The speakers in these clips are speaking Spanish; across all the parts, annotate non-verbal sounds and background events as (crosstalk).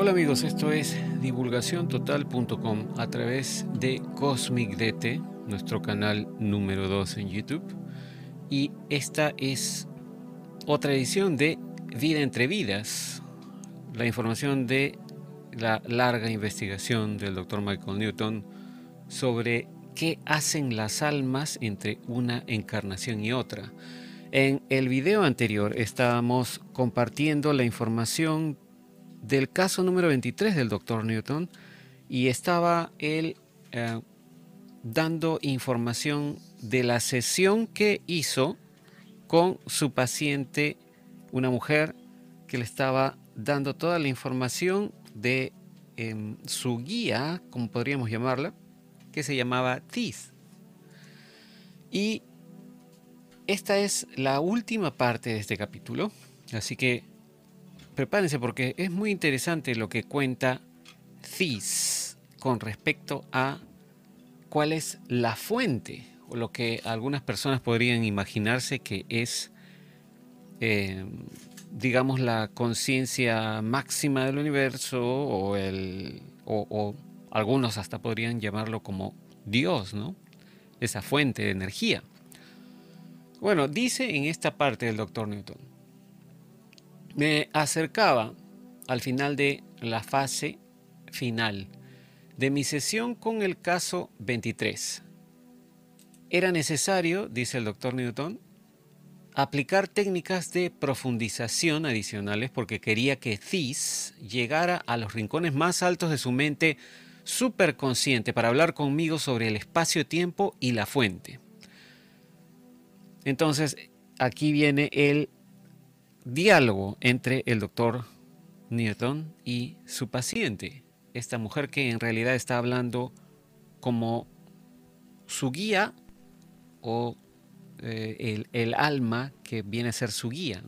Hola amigos, esto es divulgaciontotal.com a través de Cosmic DT, nuestro canal número 2 en YouTube. Y esta es otra edición de Vida entre Vidas, la información de la larga investigación del Dr. Michael Newton sobre qué hacen las almas entre una encarnación y otra. En el video anterior estábamos compartiendo la información del caso número 23 del Dr. Newton y estaba él eh, dando información de la sesión que hizo con su paciente, una mujer que le estaba dando toda la información de em, su guía, como podríamos llamarla, que se llamaba TIS. Y esta es la última parte de este capítulo, así que prepárense porque es muy interesante lo que cuenta TIS con respecto a cuál es la fuente o lo que algunas personas podrían imaginarse que es, em, digamos, la conciencia máxima del universo o, el, o algunos hasta podrían llamarlo como Dios, ¿no? Esa fuente de energía. Bueno, dice en esta parte del doctor Newton, me acercaba al final de la fase final de mi sesión con el caso 23. Era necesario, dice el doctor Newton, aplicar técnicas de profundización adicionales porque quería que Thys llegara a los rincones más altos de su mente superconsciente para hablar conmigo sobre el espacio-tiempo y la fuente. Entonces, aquí viene el diálogo entre el doctor Newton y su paciente, esta mujer que en realidad está hablando como su guía o eh, el, alma que viene a ser su guía.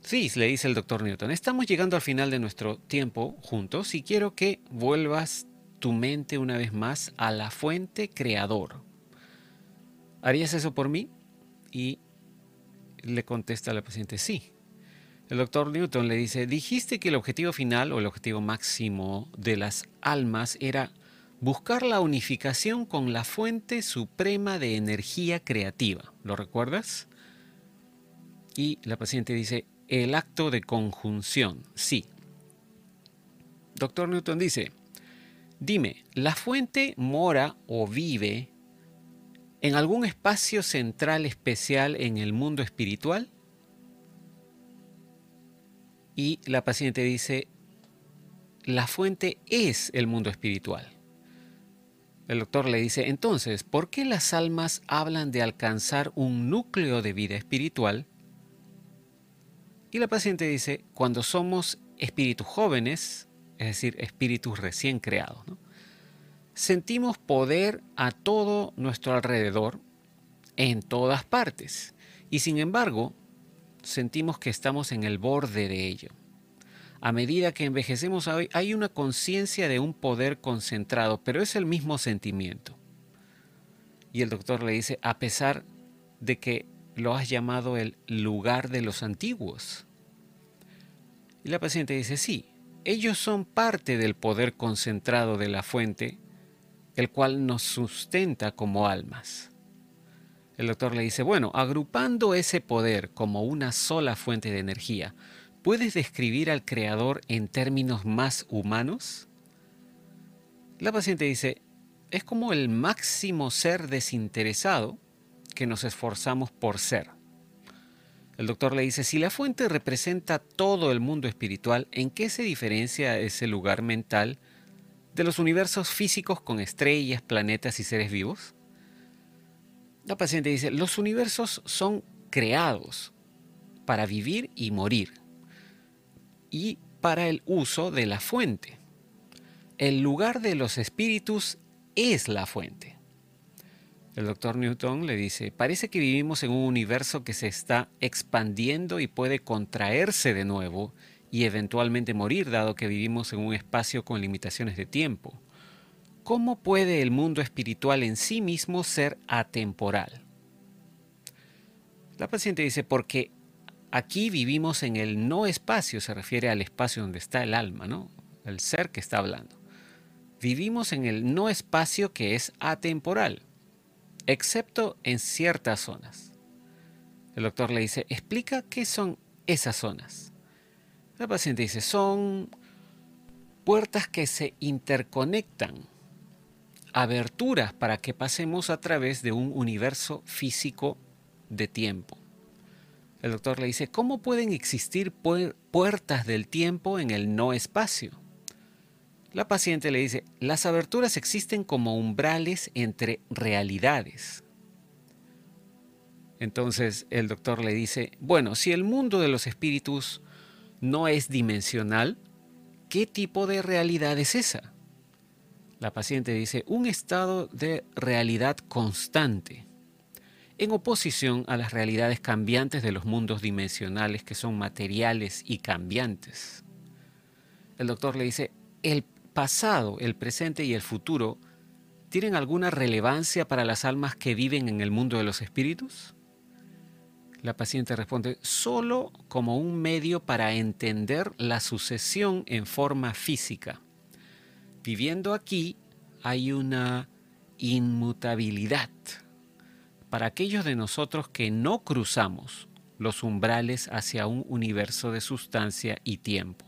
Sí, le dice el doctor Newton, estamos llegando al final de nuestro tiempo juntos y quiero que vuelvas tu mente una vez más a la fuente creador. ¿Harías eso por mí? Y le contesta la paciente, sí. El doctor Newton le dice, dijiste que el objetivo final o el objetivo máximo de las almas era buscar la unificación con la fuente suprema de energía creativa. ¿Lo recuerdas? Y la paciente dice, el acto de conjunción, sí. Doctor Newton dice, dime, ¿la fuente mora o vive en algún espacio central especial en el mundo espiritual? Y la paciente dice, la fuente es el mundo espiritual. El doctor le dice, entonces, ¿por qué las almas hablan de alcanzar un núcleo de vida espiritual y la paciente dice, cuando somos espíritus jóvenes, es decir, espíritus recién creados, sentimos poder a todo nuestro alrededor, en todas partes, y sin embargo, sentimos que estamos en el borde de ello. A medida que envejecemos hoy, hay una conciencia de un poder concentrado, pero es el mismo sentimiento. Y el doctor le dice, a pesar de que lo has llamado el lugar de los antiguos. Y la paciente dice, sí, ellos son parte del poder concentrado de la fuente, el cual nos sustenta como almas. El doctor le dice, bueno, agrupando ese poder como una sola fuente de energía, ¿puedes describir al Creador en términos más humanos? La paciente dice, es como el máximo ser desinteresado que nos esforzamos por ser. El doctor le dice, si la fuente representa todo el mundo espiritual, ¿en qué se diferencia ese lugar mental de los universos físicos con estrellas, planetas y seres vivos? La paciente dice, los universos son creados para vivir y morir y para el uso de la fuente. El lugar de los espíritus es la fuente. El doctor Newton le dice, parece que vivimos en un universo que se está expandiendo y puede contraerse de nuevo y eventualmente morir dado que vivimos en un espacio con limitaciones de tiempo. ¿Cómo puede el mundo espiritual en sí mismo ser atemporal? La paciente dice, porque aquí vivimos en el no espacio, se refiere al espacio donde está el alma, ¿no? El ser que está hablando. Vivimos en el no espacio que es atemporal, excepto en ciertas zonas. El doctor le dice, explica qué son esas zonas. La paciente dice, son puertas que se interconectan, aberturas para que pasemos a través de un universo físico de tiempo. El doctor le dice, ¿cómo pueden existir puertas del tiempo en el no espacio? La paciente le dice, las aberturas existen como umbrales entre realidades. Entonces el doctor le dice, bueno, si el mundo de los espíritus no es dimensional, ¿qué tipo de realidad es esa? La paciente dice, un estado de realidad constante en oposición a las realidades cambiantes de los mundos dimensionales que son materiales y cambiantes. El doctor le dice, ¿el pasado, el presente y el futuro tienen alguna relevancia para las almas que viven en el mundo de los espíritus? La paciente responde, solo como un medio para entender la sucesión en forma física. Viviendo aquí hay una inmutabilidad para aquellos de nosotros que no cruzamos los umbrales hacia un universo de sustancia y tiempo.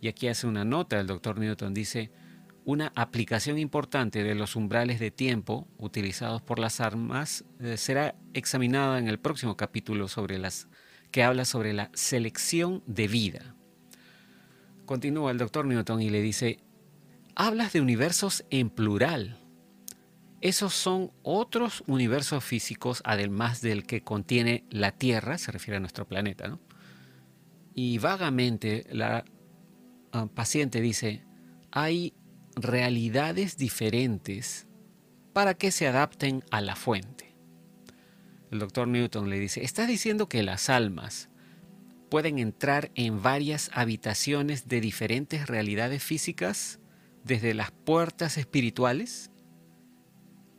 Y aquí hace una nota el doctor Newton, dice, una aplicación importante de los umbrales de tiempo utilizados por las armas eh, será examinada en el próximo capítulo sobre las que habla sobre la selección de vida. Continúa el doctor Newton y le dice, hablas de universos en plural esos son otros universos físicos, además del que contiene la Tierra, se refiere a nuestro planeta, ¿no? Y vagamente la ah, paciente dice, hay realidades diferentes para que se adapten a la fuente. El doctor Newton le dice, ¿estás diciendo que las almas pueden entrar en varias habitaciones de diferentes realidades físicas desde las puertas espirituales?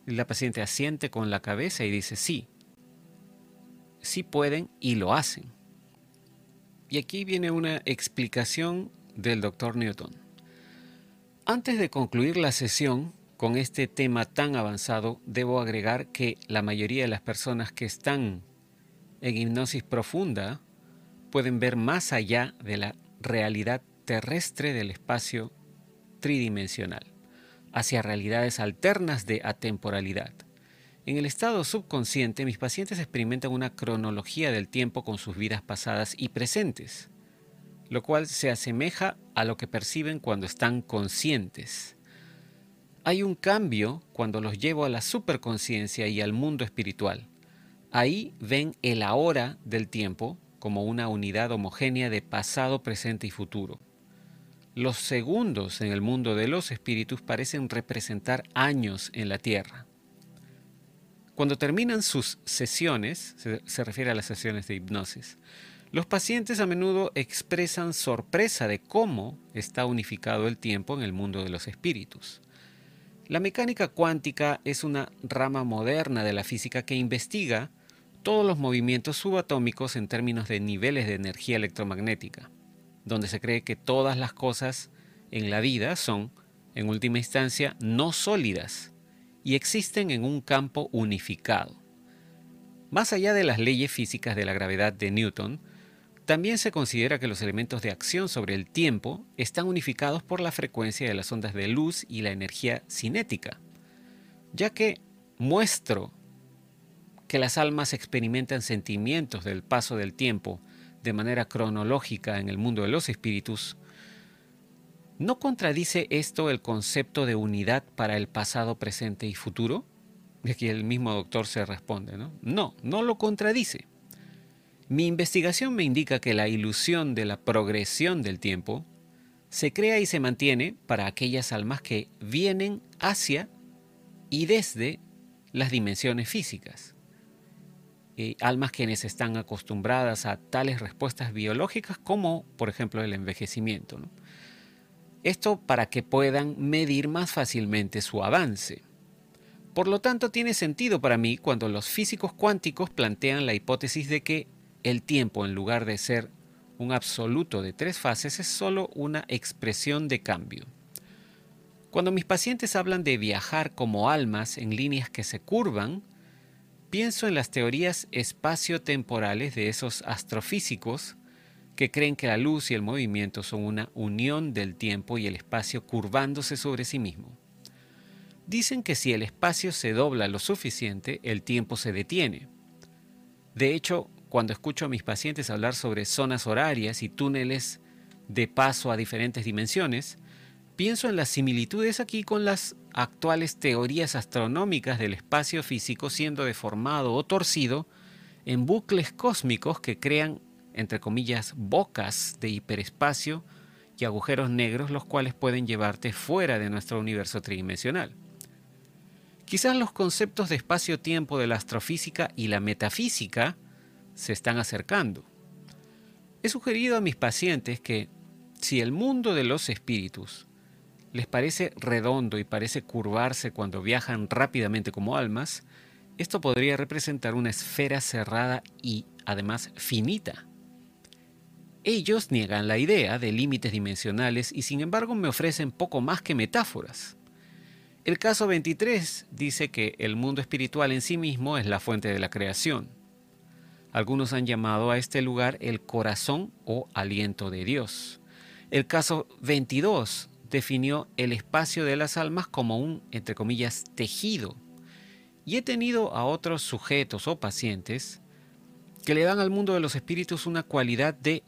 la paciente asiente con la cabeza y dice, sí, sí pueden y lo hacen. Y aquí viene una explicación del doctor Newton. Antes de concluir la sesión con este tema tan avanzado, debo agregar que la mayoría de las personas que están en hipnosis profunda pueden ver más allá de la realidad terrestre del espacio tridimensional hacia realidades alternas de atemporalidad. En el estado subconsciente, mis pacientes experimentan una cronología del tiempo con sus vidas pasadas y presentes, lo cual se asemeja a lo que perciben cuando están conscientes. Hay un cambio cuando los llevo a la superconciencia y al mundo espiritual. Ahí ven el ahora del tiempo como una unidad homogénea de pasado, presente y futuro. Los segundos en el mundo de los espíritus parecen representar años en la tierra. Cuando terminan sus sesiones, se, refiere a las sesiones de hipnosis, los pacientes a menudo expresan sorpresa de cómo está unificado el tiempo en el mundo de los espíritus. La mecánica cuántica es una rama moderna de la física que investiga todos los movimientos subatómicos en términos de niveles de energía electromagnética donde se cree que todas las cosas en la vida son, en última instancia, no sólidas y existen en un campo unificado. Más allá de las leyes físicas de la gravedad de Newton, también se considera que los elementos de acción sobre el tiempo están unificados por la frecuencia de las ondas de luz y la energía cinética, ya que muestro que las almas experimentan sentimientos del paso del tiempo de manera cronológica en el mundo de los espíritus, ¿no contradice esto el concepto de unidad para el pasado, presente y futuro? Y aquí el mismo doctor se responde, ¿no? No, no lo contradice. Mi investigación me indica que la ilusión de la progresión del tiempo se crea y se mantiene para aquellas almas que vienen hacia y desde las dimensiones físicas. Eh, almas quienes están acostumbradas a tales respuestas biológicas como, por ejemplo, el envejecimiento. Esto para que puedan medir más fácilmente su avance. Por lo tanto, tiene sentido para mí cuando los físicos cuánticos plantean la hipótesis de que el tiempo en lugar de ser un absoluto de tres fases es solo una expresión de cambio. Cuando mis pacientes hablan de viajar como almas en líneas que se curvan, pienso en las teorías espacio-temporales de esos astrofísicos que creen que la luz y el movimiento son una unión del tiempo y el espacio curvándose sobre sí mismo. Dicen que si el espacio se dobla lo suficiente, el tiempo se detiene. De hecho, cuando escucho a mis pacientes hablar sobre zonas horarias y túneles de paso a diferentes dimensiones, pienso en las similitudes aquí con las actuales teorías astronómicas del espacio físico siendo deformado o torcido en bucles cósmicos que crean, entre comillas, bocas de hiperespacio y agujeros negros los cuales pueden llevarte fuera de nuestro universo tridimensional. Quizás los conceptos de espacio-tiempo de la astrofísica y la metafísica se están acercando. He sugerido a mis pacientes que si el mundo de los espíritus les parece redondo y parece curvarse cuando viajan rápidamente como almas, esto podría representar una esfera cerrada y además finita. Ellos niegan la idea de límites dimensionales y sin embargo me ofrecen poco más que metáforas. El caso 23 dice que el mundo espiritual en sí mismo es la fuente de la creación. Algunos han llamado a este lugar el corazón o aliento de Dios. El caso 22 definió el espacio de las almas como un, entre comillas, tejido. Y he tenido a otros sujetos o pacientes que le dan al mundo de los espíritus una cualidad de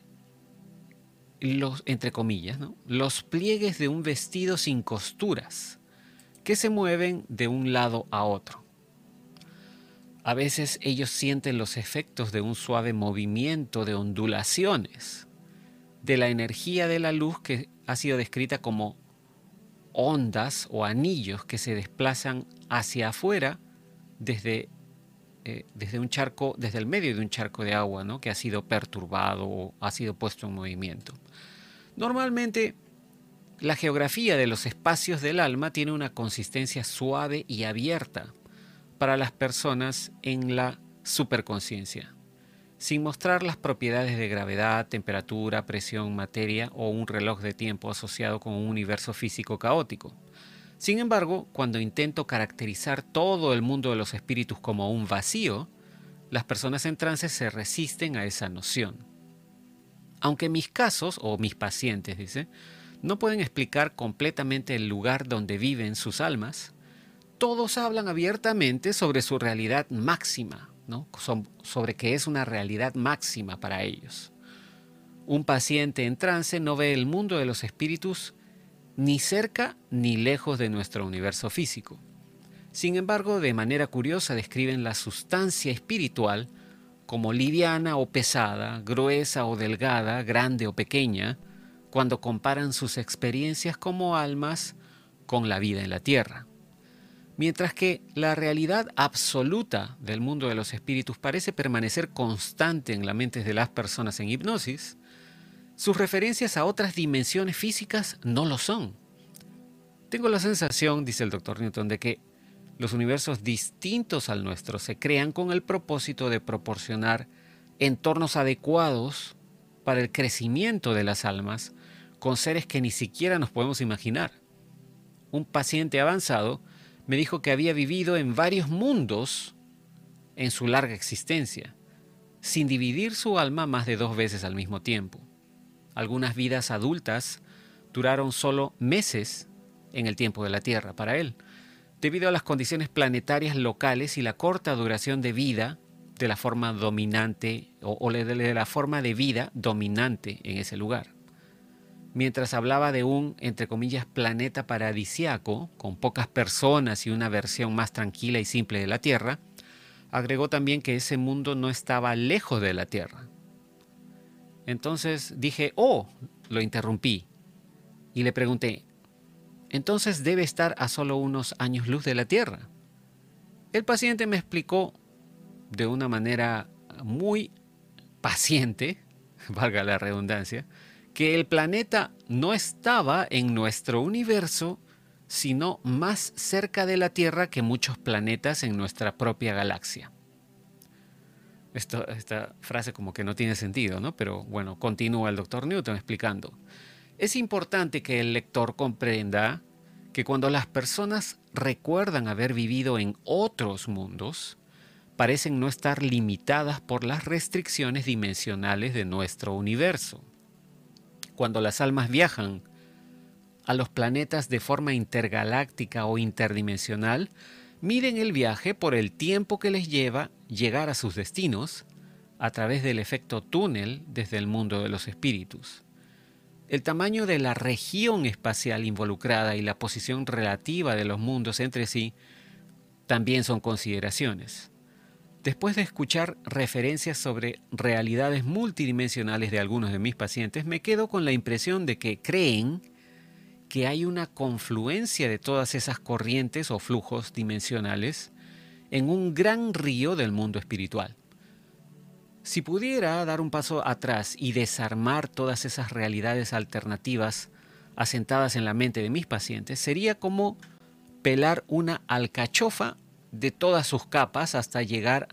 los, entre comillas, los pliegues de un vestido sin costuras, que se mueven de un lado a otro. A veces ellos sienten los efectos de un suave movimiento de ondulaciones, de la energía de la luz que ha sido descrita como ondas o anillos que se desplazan hacia afuera desde, eh, desde un charco, desde el medio de un charco de agua, ¿no? que ha sido perturbado o ha sido puesto en movimiento. Normalmente la geografía de los espacios del alma tiene una consistencia suave y abierta para las personas en la superconciencia sin mostrar las propiedades de gravedad, temperatura, presión, materia o un reloj de tiempo asociado con un universo físico caótico. Sin embargo, cuando intento caracterizar todo el mundo de los espíritus como un vacío, las personas en trance se resisten a esa noción. Aunque mis casos, o mis pacientes, dice, no pueden explicar completamente el lugar donde viven sus almas, todos hablan abiertamente sobre su realidad máxima, sobre que es una realidad máxima para ellos. Un paciente en trance no ve el mundo de los espíritus ni cerca ni lejos de nuestro universo físico. Sin embargo, de manera curiosa describen la sustancia espiritual como liviana o pesada, gruesa o delgada, grande o pequeña, cuando comparan sus experiencias como almas con la vida en la tierra. Mientras que la realidad absoluta del mundo de los espíritus parece permanecer constante en la mente de las personas en hipnosis, sus referencias a otras dimensiones físicas no lo son. Tengo la sensación, dice el doctor Newton, de que los universos distintos al nuestro se crean con el propósito de proporcionar entornos adecuados para el crecimiento de las almas con seres que ni siquiera nos podemos imaginar. Un paciente avanzado me dijo que había vivido en varios mundos en su larga existencia, sin dividir su alma más de dos veces al mismo tiempo. Algunas vidas adultas duraron solo meses en el tiempo de la Tierra para él, debido a las condiciones planetarias locales y la corta duración de vida de la forma dominante o, de la forma de vida dominante en ese lugar mientras hablaba de un, entre comillas, planeta paradisiaco, con pocas personas y una versión más tranquila y simple de la Tierra, agregó también que ese mundo no estaba lejos de la Tierra. Entonces dije, oh, lo interrumpí y le pregunté, entonces debe estar a solo unos años luz de la Tierra. El paciente me explicó de una manera muy paciente, (laughs) valga la redundancia, que el planeta no estaba en nuestro universo, sino más cerca de la Tierra que muchos planetas en nuestra propia galaxia. esta frase como que no tiene sentido, ¿no? Pero bueno, continúa el doctor Newton explicando. Es importante que el lector comprenda que cuando las personas recuerdan haber vivido en otros mundos, parecen no estar limitadas por las restricciones dimensionales de nuestro universo. Cuando las almas viajan a los planetas de forma intergaláctica o interdimensional, miden el viaje por el tiempo que les lleva llegar a sus destinos a través del efecto túnel desde el mundo de los espíritus. El tamaño de la región espacial involucrada y la posición relativa de los mundos entre sí también son consideraciones. Después de escuchar referencias sobre realidades multidimensionales de algunos de mis pacientes, me quedo con la impresión de que creen que hay una confluencia de todas esas corrientes o flujos dimensionales en un gran río del mundo espiritual. Si pudiera dar un paso atrás y desarmar todas esas realidades alternativas asentadas en la mente de mis pacientes, sería como pelar una alcachofa de todas sus capas hasta llegar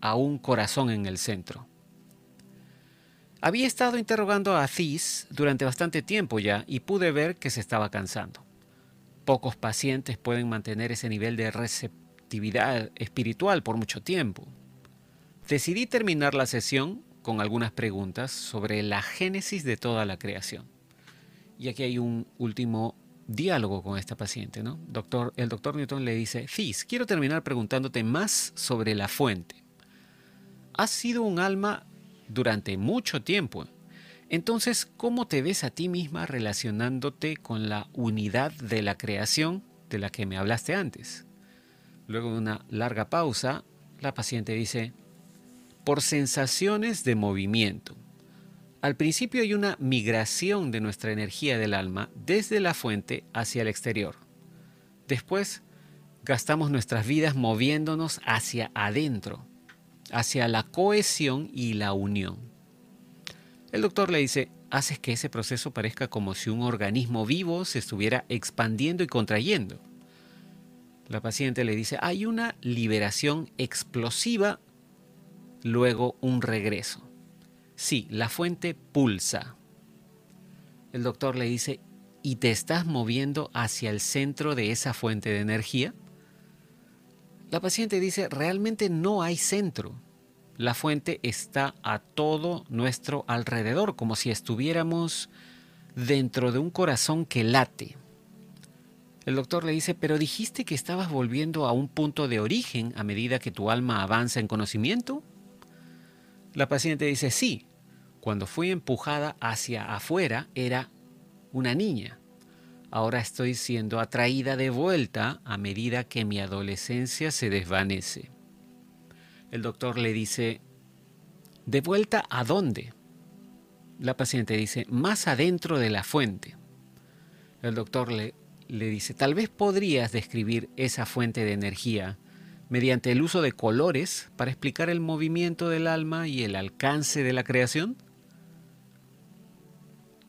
a un corazón en el centro. Había estado interrogando a Aziz durante bastante tiempo ya y pude ver que se estaba cansando. Pocos pacientes pueden mantener ese nivel de receptividad espiritual por mucho tiempo. Decidí terminar la sesión con algunas preguntas sobre la génesis de toda la creación. Y aquí hay un último diálogo con esta paciente, ¿no? Doctor, el doctor Newton le dice, Fizz, quiero terminar preguntándote más sobre la fuente. Has sido un alma durante mucho tiempo. Entonces, ¿cómo te ves a ti misma relacionándote con la unidad de la creación de la que me hablaste antes? Luego de una larga pausa, la paciente dice, por sensaciones de movimiento. Al principio hay una migración de nuestra energía del alma desde la fuente hacia el exterior. Después, gastamos nuestras vidas moviéndonos hacia adentro, hacia la cohesión y la unión. El doctor le dice, haces que ese proceso parezca como si un organismo vivo se estuviera expandiendo y contrayendo. La paciente le dice, hay una liberación explosiva, luego un regreso. Sí, la fuente pulsa. El doctor le dice, ¿y te estás moviendo hacia el centro de esa fuente de energía? La paciente dice, realmente no hay centro. La fuente está a todo nuestro alrededor, como si estuviéramos dentro de un corazón que late. El doctor le dice, pero dijiste que estabas volviendo a un punto de origen a medida que tu alma avanza en conocimiento. La paciente dice, sí, cuando fui empujada hacia afuera era una niña. Ahora estoy siendo atraída de vuelta a medida que mi adolescencia se desvanece. El doctor le dice, ¿de vuelta a dónde? La paciente dice, más adentro de la fuente. El doctor le, le dice, tal vez podrías describir esa fuente de energía mediante el uso de colores para explicar el movimiento del alma y el alcance de la creación.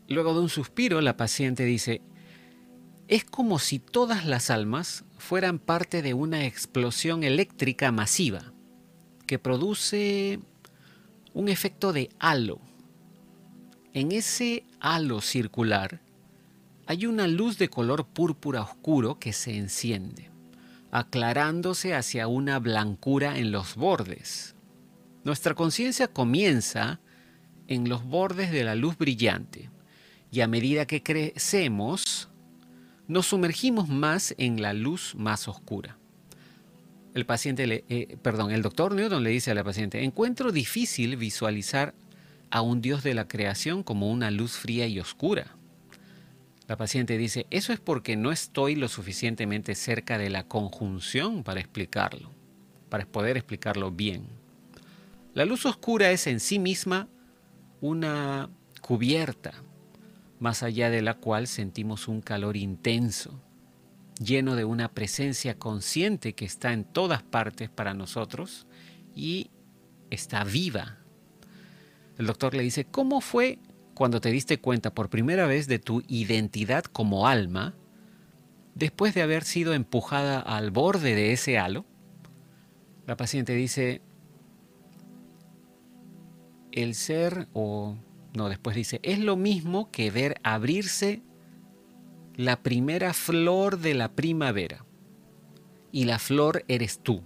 Luego de un suspiro, la paciente dice, es como si todas las almas fueran parte de una explosión eléctrica masiva que produce un efecto de halo. En ese halo circular hay una luz de color púrpura oscuro que se enciende, aclarándose hacia una blancura en los bordes. Nuestra conciencia comienza en los bordes de la luz brillante y a medida que crecemos nos sumergimos más en la luz más oscura. El paciente, eh, perdón, el doctor Newton le dice a la paciente, encuentro difícil visualizar a un Dios de la creación como una luz fría y oscura. La paciente dice, eso es porque no estoy lo suficientemente cerca de la conjunción para explicarlo, para poder explicarlo bien. La luz oscura es en sí misma una cubierta, más allá de la cual sentimos un calor intenso, lleno de una presencia consciente que está en todas partes para nosotros y está viva. El doctor le dice, ¿cómo fue cuando te diste cuenta por primera vez de tu identidad como alma después de haber sido empujada al borde de ese halo? La paciente dice, el ser, o no, después dice, es lo mismo que ver abrirse la primera flor de la primavera. Y la flor eres tú.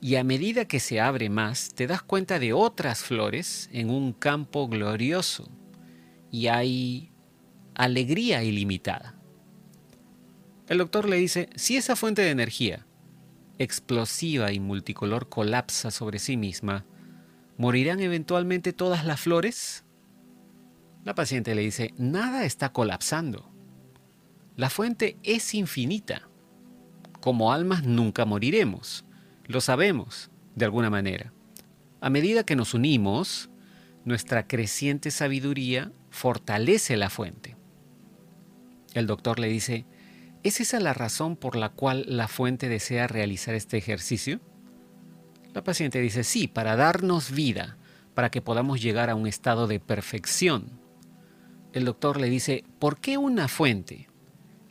Y a medida que se abre más, te das cuenta de otras flores en un campo glorioso. Y hay alegría ilimitada. El doctor le dice, si esa fuente de energía, explosiva y multicolor, colapsa sobre sí misma, ¿morirán eventualmente todas las flores? La paciente le dice, nada está colapsando. La fuente es infinita. Como almas nunca moriremos. Lo sabemos, de alguna manera. A medida que nos unimos, nuestra creciente sabiduría fortalece la fuente. El doctor le dice, ¿es esa la razón por la cual la fuente desea realizar este ejercicio? La paciente dice, sí, para darnos vida, para que podamos llegar a un estado de perfección. El doctor le dice, ¿por qué una fuente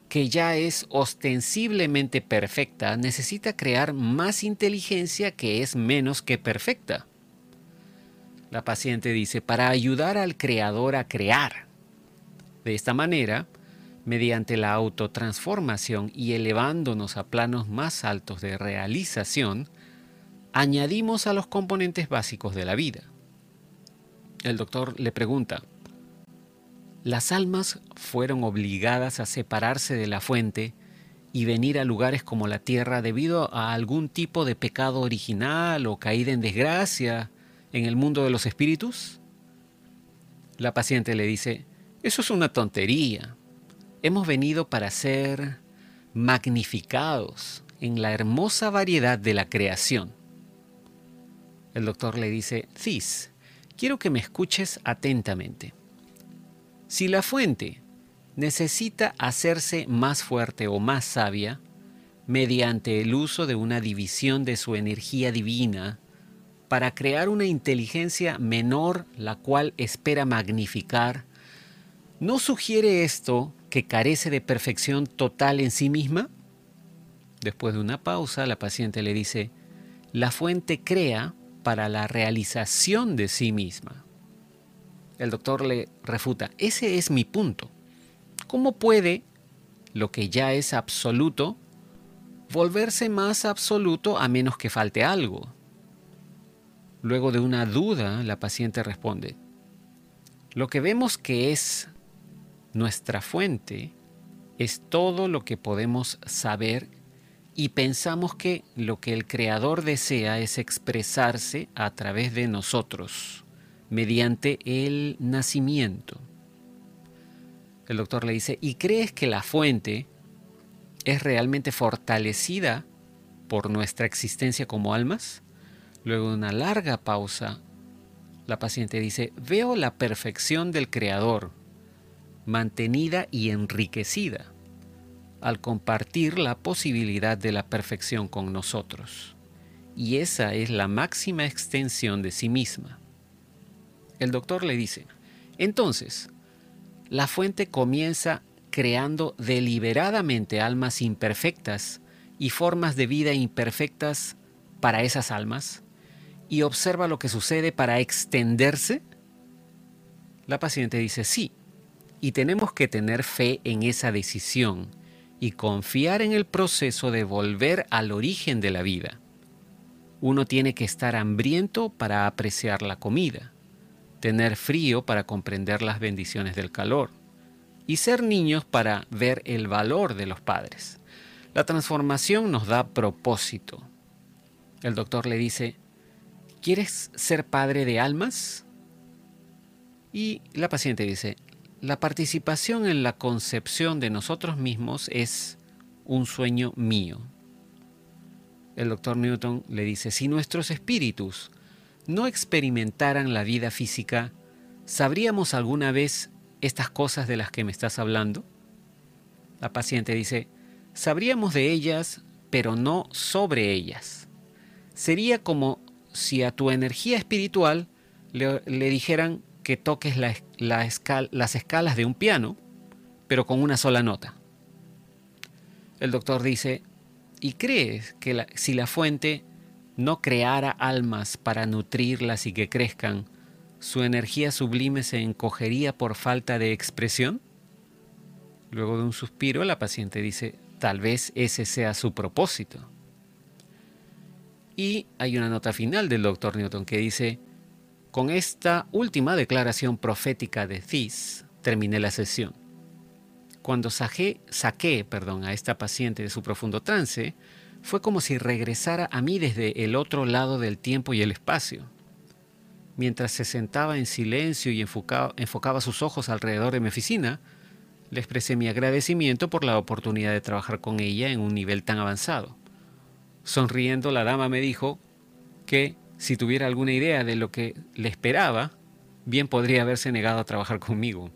que ya es ostensiblemente perfecta necesita crear más inteligencia que es menos que perfecta? La paciente dice, para ayudar al creador a crear. De esta manera, mediante la autotransformación y elevándonos a planos más altos de realización, añadimos a los componentes básicos de la vida. El doctor le pregunta, ¿las almas fueron obligadas a separarse de la fuente y venir a lugares como la tierra debido a algún tipo de pecado original o caída en desgracia en el mundo de los espíritus? La paciente le dice, eso es una tontería. Hemos venido para ser magnificados en la hermosa variedad de la creación. El doctor le dice, Cis, quiero que me escuches atentamente. Si la fuente necesita hacerse más fuerte o más sabia, mediante el uso de una división de su energía divina, para crear una inteligencia menor la cual espera magnificar, ¿no sugiere esto que carece de perfección total en sí misma? Después de una pausa, la paciente le dice, la fuente crea para la realización de sí misma. El doctor le refuta, ese es mi punto. ¿Cómo puede lo que ya es absoluto volverse más absoluto a menos que falte algo? Luego de una duda, la paciente responde, lo que vemos que es nuestra fuente es todo lo que podemos saber y pensamos que lo que el Creador desea es expresarse a través de nosotros, mediante el nacimiento. El doctor le dice, ¿y crees que la fuente es realmente fortalecida por nuestra existencia como almas? Luego de una larga pausa, la paciente dice, veo la perfección del Creador mantenida y enriquecida al compartir la posibilidad de la perfección con nosotros. Y esa es la máxima extensión de sí misma. El doctor le dice, entonces, la fuente comienza creando deliberadamente almas imperfectas y formas de vida imperfectas para esas almas y observa lo que sucede para extenderse. La paciente dice, sí, y tenemos que tener fe en esa decisión y confiar en el proceso de volver al origen de la vida. Uno tiene que estar hambriento para apreciar la comida, tener frío para comprender las bendiciones del calor y ser niños para ver el valor de los padres. La transformación nos da propósito. El doctor le dice, ¿quieres ser padre de almas? Y la paciente dice, la participación en la concepción de nosotros mismos es un sueño mío. El doctor Newton le dice, si nuestros espíritus no experimentaran la vida física, ¿sabríamos alguna vez estas cosas de las que me estás hablando? La paciente dice, sabríamos de ellas, pero no sobre ellas. Sería como si a tu energía espiritual le, le dijeran que toques las escalas de un piano, pero con una sola nota. El doctor dice, ¿y crees que si la fuente no creara almas para nutrirlas y que crezcan, ¿Su energía sublime se encogería por falta de expresión? Luego de un suspiro, la paciente dice, tal vez ese sea su propósito. Y hay una nota final del doctor Newton que dice, con esta última declaración profética de Thies, terminé la sesión. Cuando saqué, saqué perdón, a esta paciente de su profundo trance, fue como si regresara a mí desde el otro lado del tiempo y el espacio. Mientras se sentaba en silencio y enfocaba, enfocaba sus ojos alrededor de mi oficina, le expresé mi agradecimiento por la oportunidad de trabajar con ella en un nivel tan avanzado. Sonriendo, la dama me dijo que si tuviera alguna idea de lo que le esperaba, bien podría haberse negado a trabajar conmigo.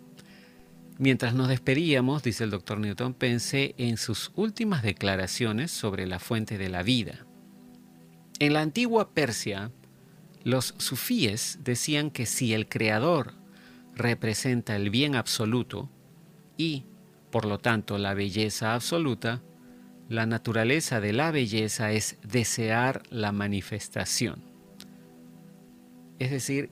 Mientras nos despedíamos, dice el doctor Newton, pensé en sus últimas declaraciones sobre la fuente de la vida. En la antigua Persia, los sufíes decían que si el creador representa el bien absoluto y, por lo tanto, la belleza absoluta, la naturaleza de la belleza es desear la manifestación. Es decir,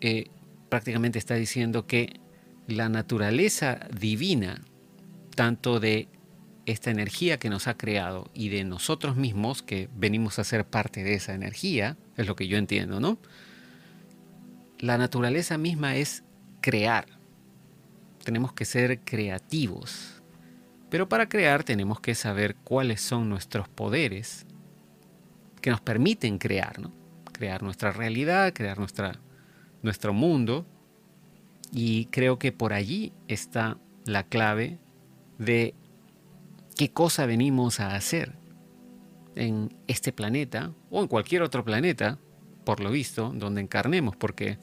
eh, prácticamente está diciendo que la naturaleza divina, tanto de esta energía que nos ha creado y de nosotros mismos, que venimos a ser parte de esa energía, es lo que yo entiendo, ¿no? La naturaleza misma es crear. Tenemos que ser creativos. Pero para crear tenemos que saber cuáles son nuestros poderes que nos permiten crear, ¿no? Crear nuestra realidad, crear nuestra, nuestro mundo y creo que por allí está la clave de qué cosa venimos a hacer en este planeta o en cualquier otro planeta, por lo visto, donde encarnemos, porque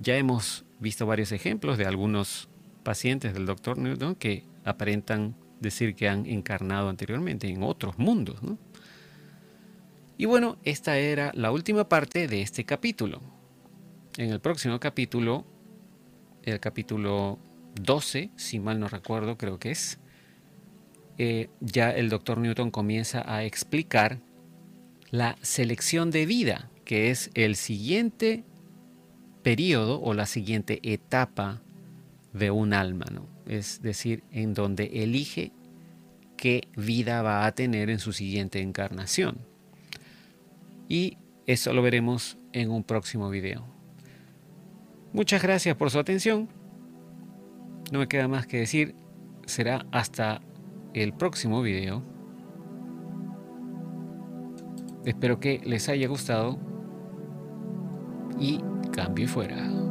ya hemos visto varios ejemplos de algunos pacientes del doctor Newton que aparentan decir que han encarnado anteriormente en otros mundos. Y bueno, esta era la última parte de este capítulo. En el próximo capítulo el capítulo 12, si mal no recuerdo, creo que es, eh, ya el doctor Newton comienza a explicar la selección de vida, que es el siguiente periodo o la siguiente etapa de un alma, ¿no? es decir, en donde elige qué vida va a tener en su siguiente encarnación. Y eso lo veremos en un próximo video. Muchas gracias por su atención. No me queda más que decir, será hasta el próximo video. Espero que les haya gustado y cambio fuera.